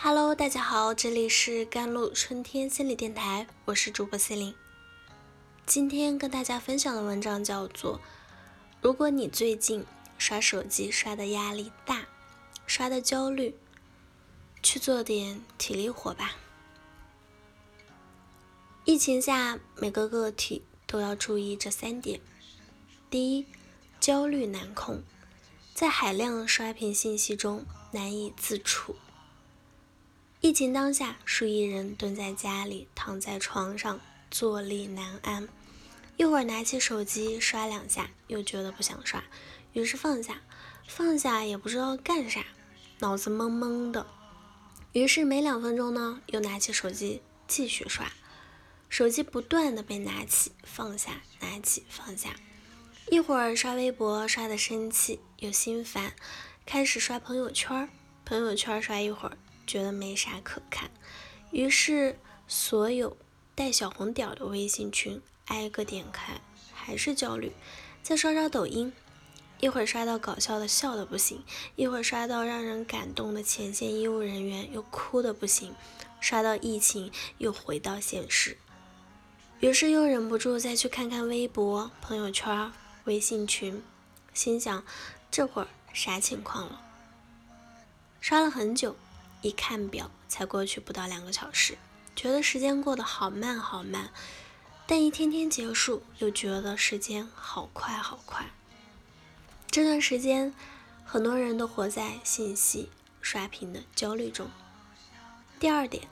Hello，大家好，这里是甘露春天心理电台，我是主播 C 琳。今天跟大家分享的文章叫做《如果你最近刷手机刷的压力大，刷的焦虑，去做点体力活吧》。疫情下，每个个体都要注意这三点：第一，焦虑难控，在海量刷屏信息中难以自处。疫情当下，数亿人蹲在家里，躺在床上，坐立难安。一会儿拿起手机刷两下，又觉得不想刷，于是放下，放下也不知道干啥，脑子懵懵的。于是没两分钟呢，又拿起手机继续刷。手机不断的被拿起放下，拿起放下，一会儿刷微博刷的生气又心烦，开始刷朋友圈，朋友圈刷一会儿觉得没啥可看，于是所有带小红点的微信群挨个点开，还是焦虑。再刷刷抖音，一会儿刷到搞笑的笑的不行，一会儿刷到让人感动的前线医务人员又哭的不行，刷到疫情又回到现实。于是又忍不住再去看看微博、朋友圈、微信群，心想这会儿啥情况了？刷了很久，一看表才过去不到两个小时，觉得时间过得好慢好慢。但一天天结束，又觉得时间好快好快。这段时间，很多人都活在信息刷屏的焦虑中。第二点，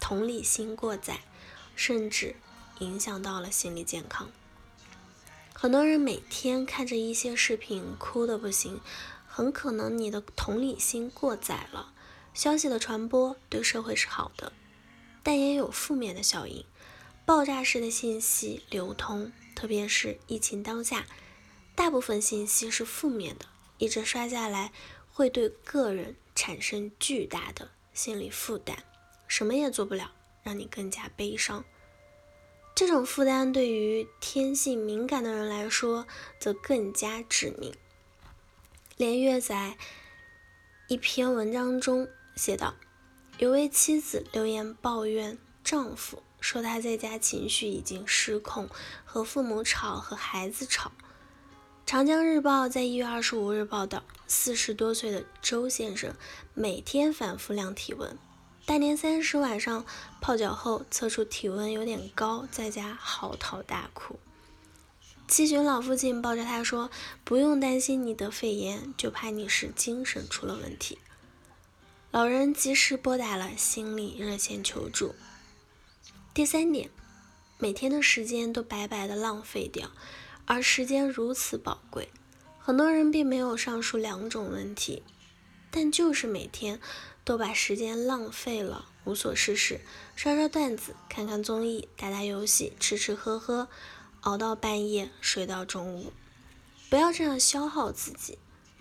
同理心过载，甚至。影响到了心理健康。很多人每天看着一些视频，哭的不行，很可能你的同理心过载了。消息的传播对社会是好的，但也有负面的效应。爆炸式的信息流通，特别是疫情当下，大部分信息是负面的，一直刷下来会对个人产生巨大的心理负担，什么也做不了，让你更加悲伤。这种负担对于天性敏感的人来说，则更加致命。连月在一篇文章中写道：“有位妻子留言抱怨丈夫，说他在家情绪已经失控，和父母吵，和孩子吵。”长江日报在一月二十五日报道，四十多岁的周先生每天反复量体温。大年三十晚上泡脚后测出体温有点高，在家嚎啕大哭。七旬老父亲抱着他说：“不用担心你得肺炎，就怕你是精神出了问题。”老人及时拨打了心理热线求助。第三点，每天的时间都白白的浪费掉，而时间如此宝贵，很多人并没有上述两种问题，但就是每天。都把时间浪费了，无所事事，刷刷段子，看看综艺，打打游戏，吃吃喝喝，熬到半夜，睡到中午。不要这样消耗自己。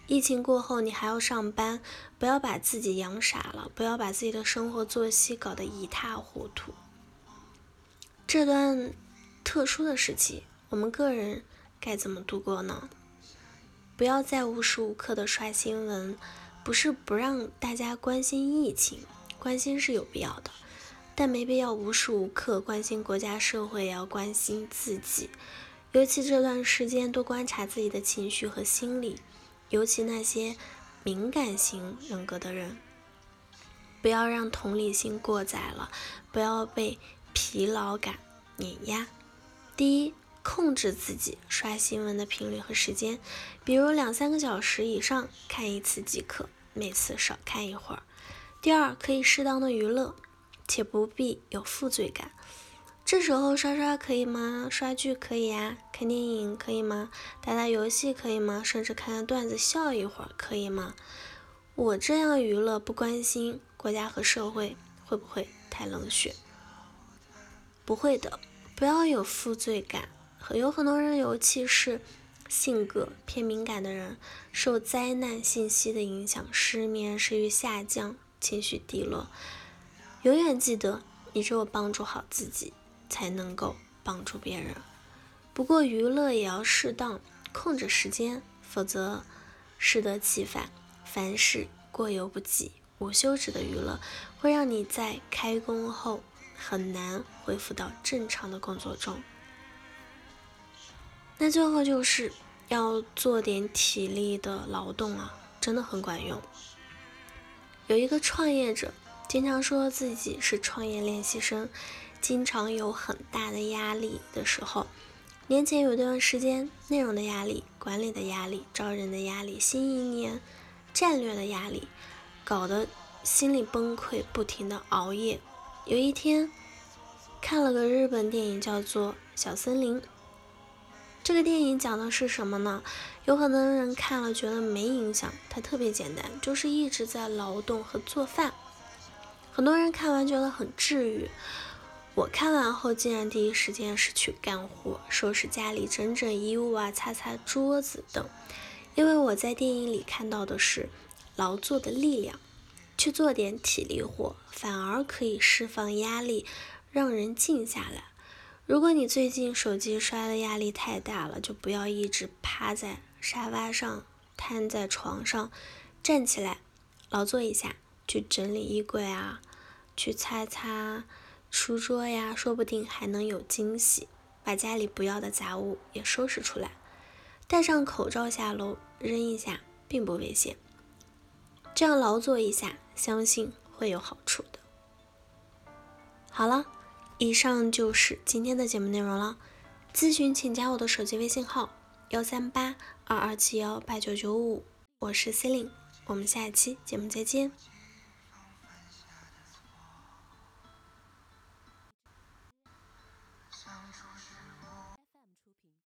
疫情过后，你还要上班，不要把自己养傻了，不要把自己的生活作息搞得一塌糊涂。这段特殊的时期，我们个人该怎么度过呢？不要再无时无刻的刷新闻。不是不让大家关心疫情，关心是有必要的，但没必要无时无刻关心国家社会，也要关心自己。尤其这段时间，多观察自己的情绪和心理，尤其那些敏感型人格的人，不要让同理心过载了，不要被疲劳感碾压。第一。控制自己刷新闻的频率和时间，比如两三个小时以上看一次即可，每次少看一会儿。第二，可以适当的娱乐，且不必有负罪感。这时候刷刷可以吗？刷剧可以呀，看电影可以吗？打打游戏可以吗？甚至看看段子笑一会儿可以吗？我这样娱乐不关心国家和社会，会不会太冷血？不会的，不要有负罪感。有很多人，尤其是性格偏敏感的人，受灾难信息的影响，失眠、食欲下降、情绪低落。永远记得，你只有帮助好自己，才能够帮助别人。不过，娱乐也要适当，控制时间，否则适得其反。凡事过犹不及，无休止的娱乐，会让你在开工后很难恢复到正常的工作中。那最后就是要做点体力的劳动啊，真的很管用。有一个创业者经常说自己是创业练习生，经常有很大的压力的时候。年前有段时间，内容的压力、管理的压力、招人的压力、新一年战略的压力，搞得心里崩溃，不停的熬夜。有一天看了个日本电影，叫做《小森林》。这个电影讲的是什么呢？有很多人看了觉得没影响，它特别简单，就是一直在劳动和做饭。很多人看完觉得很治愈。我看完后，竟然第一时间是去干活，收拾家里、整整衣物啊、擦擦桌子等。因为我在电影里看到的是劳作的力量，去做点体力活，反而可以释放压力，让人静下来。如果你最近手机摔的压力太大了，就不要一直趴在沙发上、瘫在床上，站起来劳作一下，去整理衣柜啊，去擦擦。书桌呀，说不定还能有惊喜。把家里不要的杂物也收拾出来，戴上口罩下楼扔一下，并不危险。这样劳作一下，相信会有好处的。好了，以上就是今天的节目内容了。咨询请加我的手机微信号：幺三八二二七幺八九九五，我是 C e l i n e 我们下期节目再见。